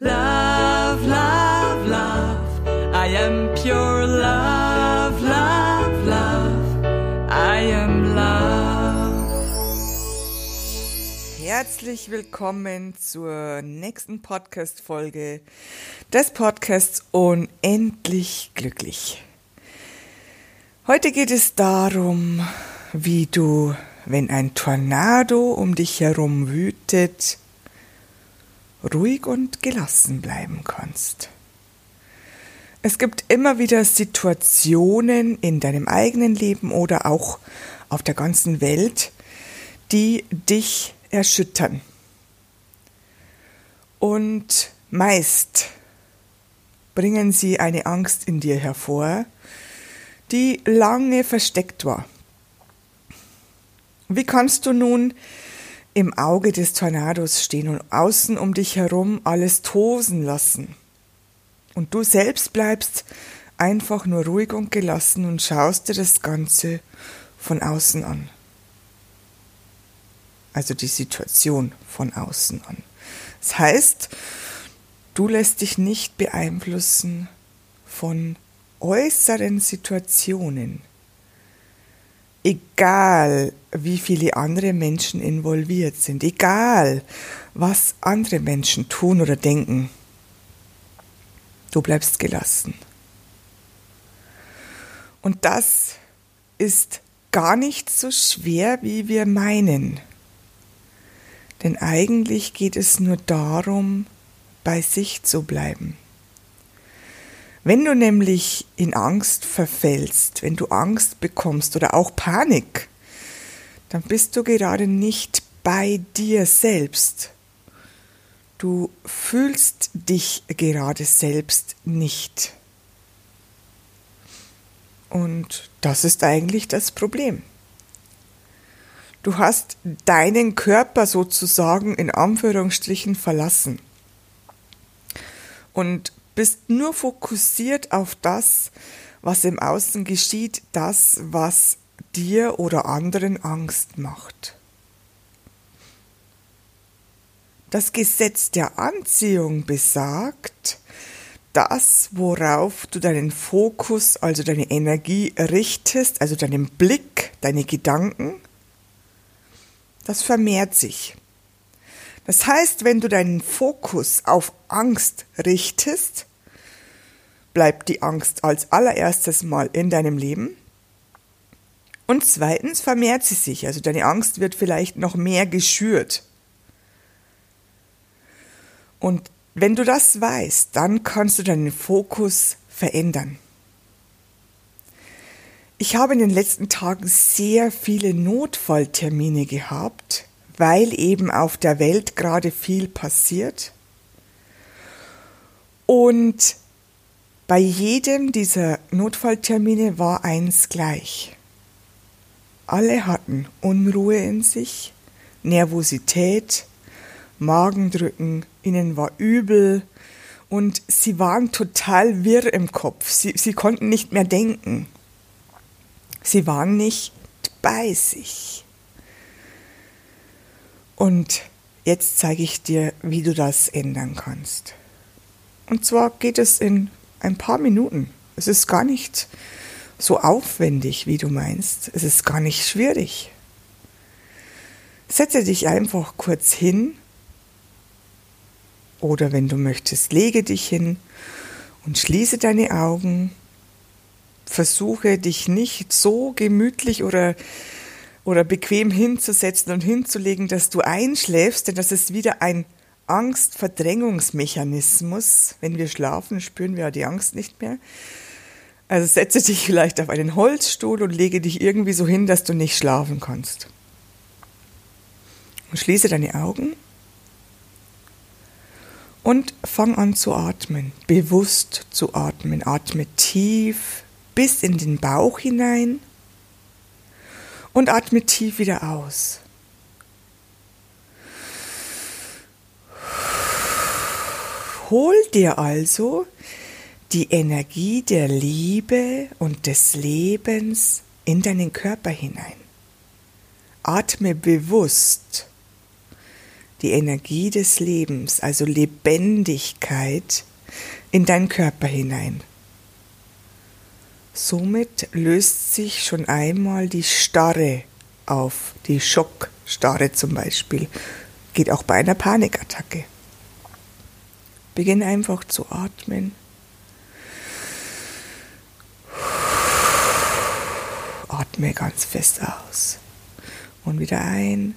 Love, love, love. I am pure love, love, love. I am love. Herzlich willkommen zur nächsten Podcast-Folge des Podcasts Unendlich Glücklich. Heute geht es darum, wie du, wenn ein Tornado um dich herum wütet, ruhig und gelassen bleiben kannst. Es gibt immer wieder Situationen in deinem eigenen Leben oder auch auf der ganzen Welt, die dich erschüttern. Und meist bringen sie eine Angst in dir hervor, die lange versteckt war. Wie kannst du nun im Auge des Tornados stehen und außen um dich herum alles tosen lassen. Und du selbst bleibst einfach nur ruhig und gelassen und schaust dir das Ganze von außen an. Also die Situation von außen an. Das heißt, du lässt dich nicht beeinflussen von äußeren Situationen egal wie viele andere Menschen involviert sind, egal was andere Menschen tun oder denken, du bleibst gelassen. Und das ist gar nicht so schwer, wie wir meinen. Denn eigentlich geht es nur darum, bei sich zu bleiben. Wenn du nämlich in Angst verfällst, wenn du Angst bekommst oder auch Panik, dann bist du gerade nicht bei dir selbst. Du fühlst dich gerade selbst nicht. Und das ist eigentlich das Problem. Du hast deinen Körper sozusagen in Anführungsstrichen verlassen. Und bist nur fokussiert auf das, was im Außen geschieht, das, was dir oder anderen Angst macht. Das Gesetz der Anziehung besagt, das, worauf du deinen Fokus, also deine Energie richtest, also deinen Blick, deine Gedanken, das vermehrt sich. Das heißt, wenn du deinen Fokus auf Angst richtest, bleibt die Angst als allererstes Mal in deinem Leben. Und zweitens vermehrt sie sich, also deine Angst wird vielleicht noch mehr geschürt. Und wenn du das weißt, dann kannst du deinen Fokus verändern. Ich habe in den letzten Tagen sehr viele Notfalltermine gehabt, weil eben auf der Welt gerade viel passiert. Und bei jedem dieser Notfalltermine war eins gleich. Alle hatten Unruhe in sich, Nervosität, Magendrücken, ihnen war übel und sie waren total wirr im Kopf. Sie, sie konnten nicht mehr denken. Sie waren nicht bei sich. Und jetzt zeige ich dir, wie du das ändern kannst. Und zwar geht es in ein paar Minuten. Es ist gar nicht so aufwendig, wie du meinst. Es ist gar nicht schwierig. Setze dich einfach kurz hin oder wenn du möchtest, lege dich hin und schließe deine Augen. Versuche dich nicht so gemütlich oder, oder bequem hinzusetzen und hinzulegen, dass du einschläfst, denn das ist wieder ein Angstverdrängungsmechanismus. Wenn wir schlafen, spüren wir die Angst nicht mehr. Also setze dich vielleicht auf einen Holzstuhl und lege dich irgendwie so hin, dass du nicht schlafen kannst. Und schließe deine Augen und fang an zu atmen, bewusst zu atmen. Atme tief bis in den Bauch hinein und atme tief wieder aus. Hol dir also die Energie der Liebe und des Lebens in deinen Körper hinein. Atme bewusst die Energie des Lebens, also Lebendigkeit, in deinen Körper hinein. Somit löst sich schon einmal die Starre auf, die Schockstarre zum Beispiel. Geht auch bei einer Panikattacke. Beginn einfach zu atmen. Atme ganz fest aus. Und wieder ein.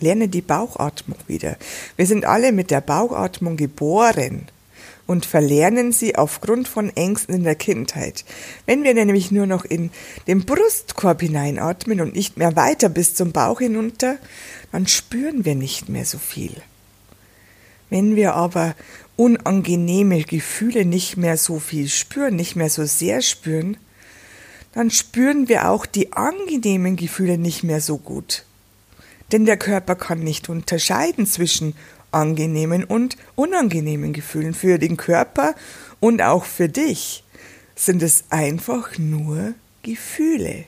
Lerne die Bauchatmung wieder. Wir sind alle mit der Bauchatmung geboren und verlernen sie aufgrund von Ängsten in der Kindheit. Wenn wir nämlich nur noch in den Brustkorb hineinatmen und nicht mehr weiter bis zum Bauch hinunter, dann spüren wir nicht mehr so viel. Wenn wir aber unangenehme Gefühle nicht mehr so viel spüren, nicht mehr so sehr spüren, dann spüren wir auch die angenehmen Gefühle nicht mehr so gut. Denn der Körper kann nicht unterscheiden zwischen angenehmen und unangenehmen Gefühlen. Für den Körper und auch für dich sind es einfach nur Gefühle.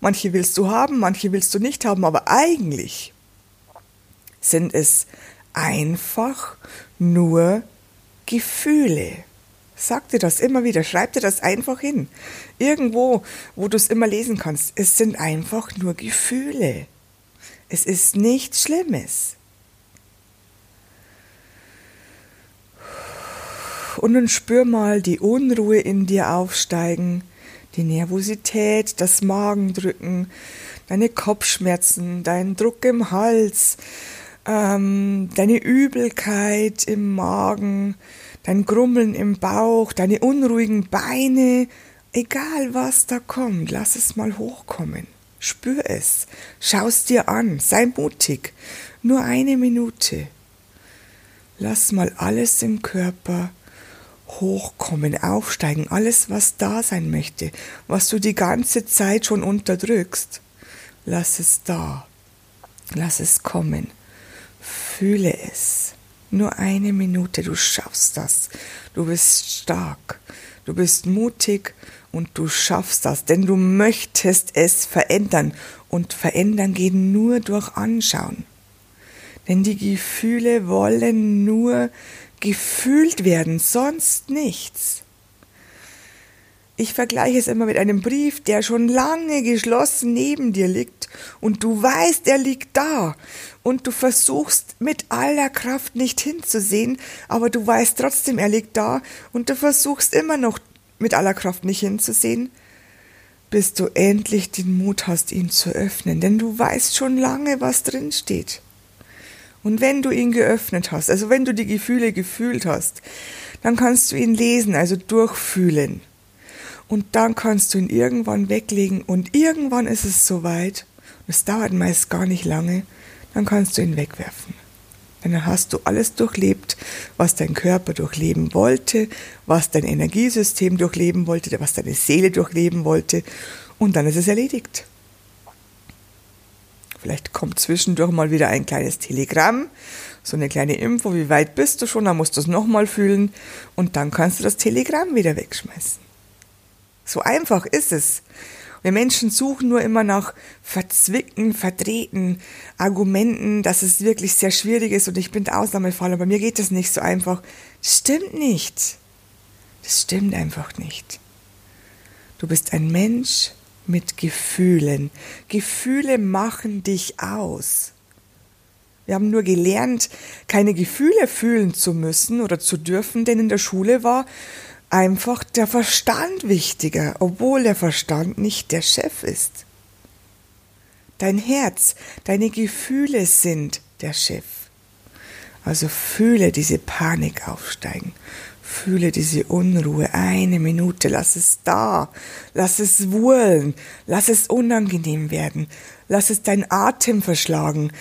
Manche willst du haben, manche willst du nicht haben, aber eigentlich sind es einfach nur Gefühle. Sag dir das immer wieder, schreib dir das einfach hin. Irgendwo, wo du es immer lesen kannst. Es sind einfach nur Gefühle. Es ist nichts Schlimmes. Und nun spür mal die Unruhe in dir aufsteigen, die Nervosität, das Magendrücken, deine Kopfschmerzen, dein Druck im Hals, ähm, deine Übelkeit im Magen, dein Grummeln im Bauch, deine unruhigen Beine, egal was da kommt, lass es mal hochkommen. Spür es, schau es dir an, sei mutig. Nur eine Minute. Lass mal alles im Körper hochkommen, aufsteigen, alles, was da sein möchte, was du die ganze Zeit schon unterdrückst. Lass es da. Lass es kommen. Fühle es. Nur eine Minute, du schaffst das. Du bist stark. Du bist mutig und du schaffst das, denn du möchtest es verändern. Und verändern geht nur durch Anschauen. Denn die Gefühle wollen nur gefühlt werden, sonst nichts. Ich vergleiche es immer mit einem Brief, der schon lange geschlossen neben dir liegt und du weißt, er liegt da. Und du versuchst mit aller Kraft nicht hinzusehen, aber du weißt trotzdem, er liegt da. Und du versuchst immer noch mit aller Kraft nicht hinzusehen, bis du endlich den Mut hast, ihn zu öffnen, denn du weißt schon lange, was drin steht. Und wenn du ihn geöffnet hast, also wenn du die Gefühle gefühlt hast, dann kannst du ihn lesen, also durchfühlen und dann kannst du ihn irgendwann weglegen und irgendwann ist es soweit, es dauert meist gar nicht lange, dann kannst du ihn wegwerfen. Denn dann hast du alles durchlebt, was dein Körper durchleben wollte, was dein Energiesystem durchleben wollte, was deine Seele durchleben wollte und dann ist es erledigt. Vielleicht kommt zwischendurch mal wieder ein kleines Telegramm, so eine kleine Info, wie weit bist du schon, dann musst du es nochmal fühlen und dann kannst du das Telegramm wieder wegschmeißen. So einfach ist es. Wir Menschen suchen nur immer nach verzwickten, verdrehten Argumenten, dass es wirklich sehr schwierig ist und ich bin der Ausnahmefall, aber mir geht das nicht so einfach. Das stimmt nicht. Das stimmt einfach nicht. Du bist ein Mensch mit Gefühlen. Gefühle machen dich aus. Wir haben nur gelernt, keine Gefühle fühlen zu müssen oder zu dürfen, denn in der Schule war einfach der Verstand wichtiger, obwohl der Verstand nicht der Chef ist. Dein Herz, deine Gefühle sind der Chef. Also fühle diese Panik aufsteigen. Fühle diese Unruhe. Eine Minute. Lass es da. Lass es wurlen. Lass es unangenehm werden. Lass es dein Atem verschlagen.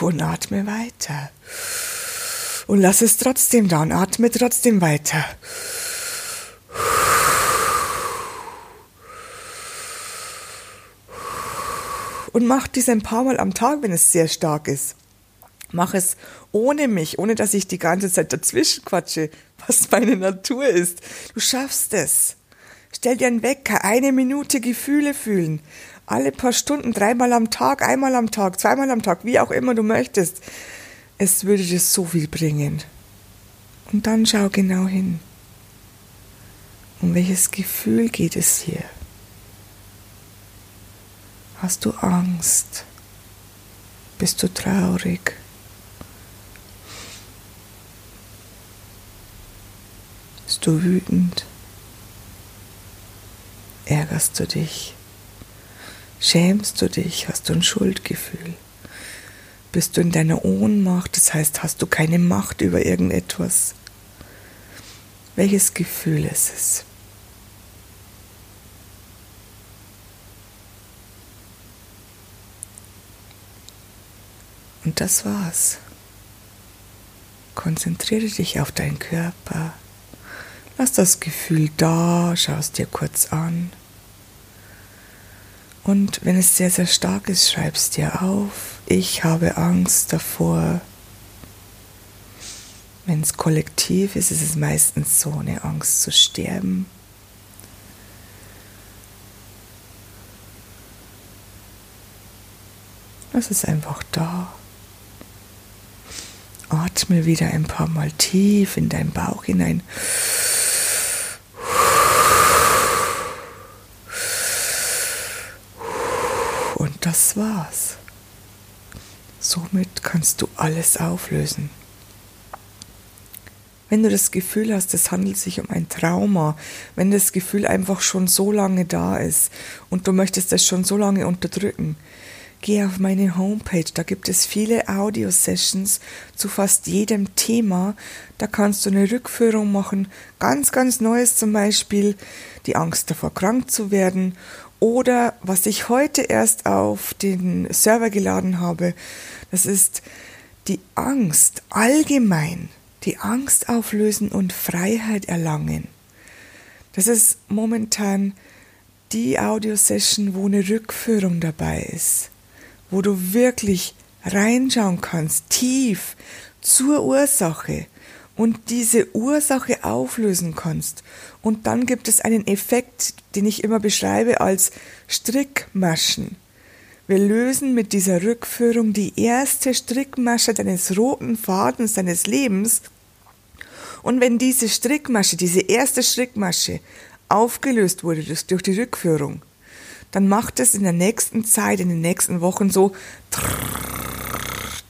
Und atme weiter und lass es trotzdem da und atme trotzdem weiter. Und mach dies ein paar Mal am Tag, wenn es sehr stark ist. Mach es ohne mich, ohne dass ich die ganze Zeit dazwischen quatsche, was meine Natur ist. Du schaffst es. Stell dir einen Wecker, eine Minute Gefühle fühlen. Alle paar Stunden, dreimal am Tag, einmal am Tag, zweimal am Tag, wie auch immer du möchtest. Es würde dir so viel bringen. Und dann schau genau hin. Um welches Gefühl geht es hier? Hast du Angst? Bist du traurig? Bist du wütend? Ärgerst du dich? Schämst du dich? Hast du ein Schuldgefühl? Bist du in deiner Ohnmacht? Das heißt, hast du keine Macht über irgendetwas? Welches Gefühl ist es? Und das war's. Konzentriere dich auf deinen Körper. Lass das Gefühl da, schau es dir kurz an. Und wenn es sehr, sehr stark ist, schreib es dir auf. Ich habe Angst davor. Wenn es kollektiv ist, ist es meistens so eine Angst zu sterben. Es einfach da. Atme wieder ein paar Mal tief in deinen Bauch hinein. Und das war's. Somit kannst du alles auflösen. Wenn du das Gefühl hast, es handelt sich um ein Trauma, wenn das Gefühl einfach schon so lange da ist und du möchtest es schon so lange unterdrücken, geh auf meine Homepage, da gibt es viele Audio-Sessions zu fast jedem Thema. Da kannst du eine Rückführung machen, ganz, ganz Neues zum Beispiel, die Angst davor, krank zu werden. Oder was ich heute erst auf den Server geladen habe, das ist die Angst allgemein, die Angst auflösen und Freiheit erlangen. Das ist momentan die Audiosession, wo eine Rückführung dabei ist wo du wirklich reinschauen kannst, tief zur Ursache und diese Ursache auflösen kannst. Und dann gibt es einen Effekt, den ich immer beschreibe als Strickmaschen. Wir lösen mit dieser Rückführung die erste Strickmasche deines roten Fadens deines Lebens. Und wenn diese Strickmasche, diese erste Strickmasche aufgelöst wurde durch die Rückführung, dann macht es in der nächsten Zeit, in den nächsten Wochen so,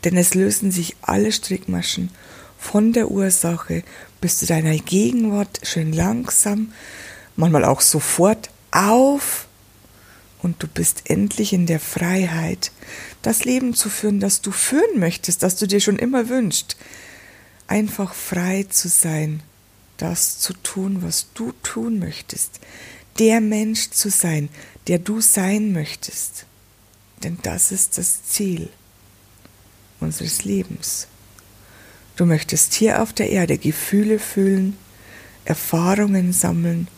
denn es lösen sich alle Strickmaschen von der Ursache bis zu deiner Gegenwart schön langsam, manchmal auch sofort auf und du bist endlich in der Freiheit, das Leben zu führen, das du führen möchtest, das du dir schon immer wünschst. Einfach frei zu sein, das zu tun, was du tun möchtest, der Mensch zu sein, der du sein möchtest. Denn das ist das Ziel unseres Lebens. Du möchtest hier auf der Erde Gefühle fühlen, Erfahrungen sammeln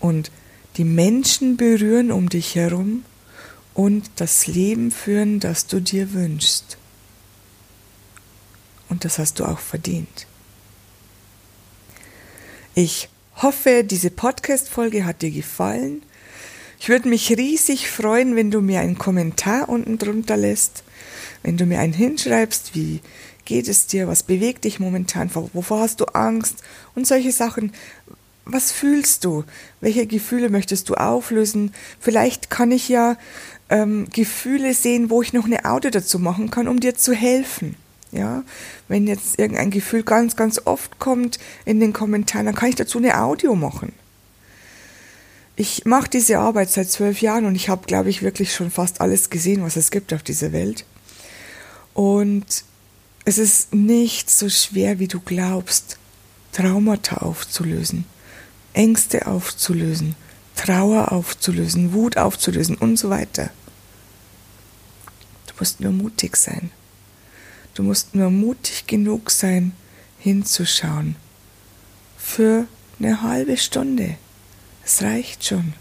und die Menschen berühren um dich herum und das Leben führen, das du dir wünschst. Und das hast du auch verdient. Ich hoffe, diese Podcast-Folge hat dir gefallen ich würde mich riesig freuen, wenn du mir einen Kommentar unten drunter lässt, wenn du mir einen hinschreibst, wie geht es dir, was bewegt dich momentan, wovor hast du Angst und solche Sachen. Was fühlst du? Welche Gefühle möchtest du auflösen? Vielleicht kann ich ja ähm, Gefühle sehen, wo ich noch eine Audio dazu machen kann, um dir zu helfen. Ja, wenn jetzt irgendein Gefühl ganz, ganz oft kommt in den Kommentaren, dann kann ich dazu eine Audio machen ich mache diese Arbeit seit zwölf Jahren und ich habe, glaube ich, wirklich schon fast alles gesehen, was es gibt auf dieser Welt. Und es ist nicht so schwer, wie du glaubst, Traumata aufzulösen, Ängste aufzulösen, Trauer aufzulösen, Wut aufzulösen und so weiter. Du musst nur mutig sein. Du musst nur mutig genug sein, hinzuschauen. Für eine halbe Stunde. Es reicht schon.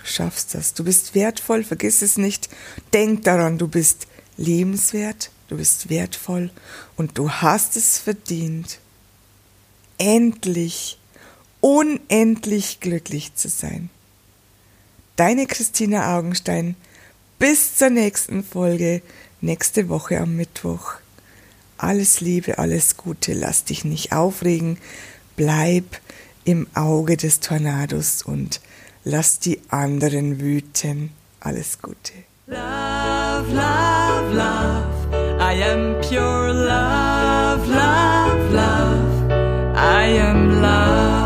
Du schaffst das. Du bist wertvoll, vergiss es nicht. Denk daran, du bist lebenswert, du bist wertvoll und du hast es verdient, endlich unendlich glücklich zu sein. Deine Christina Augenstein. Bis zur nächsten Folge, nächste Woche am Mittwoch. Alles Liebe, alles Gute, lass dich nicht aufregen, bleib im Auge des Tornados und lass die anderen wüten. Alles Gute. Love, love, love, I am pure love, love, love. I am love.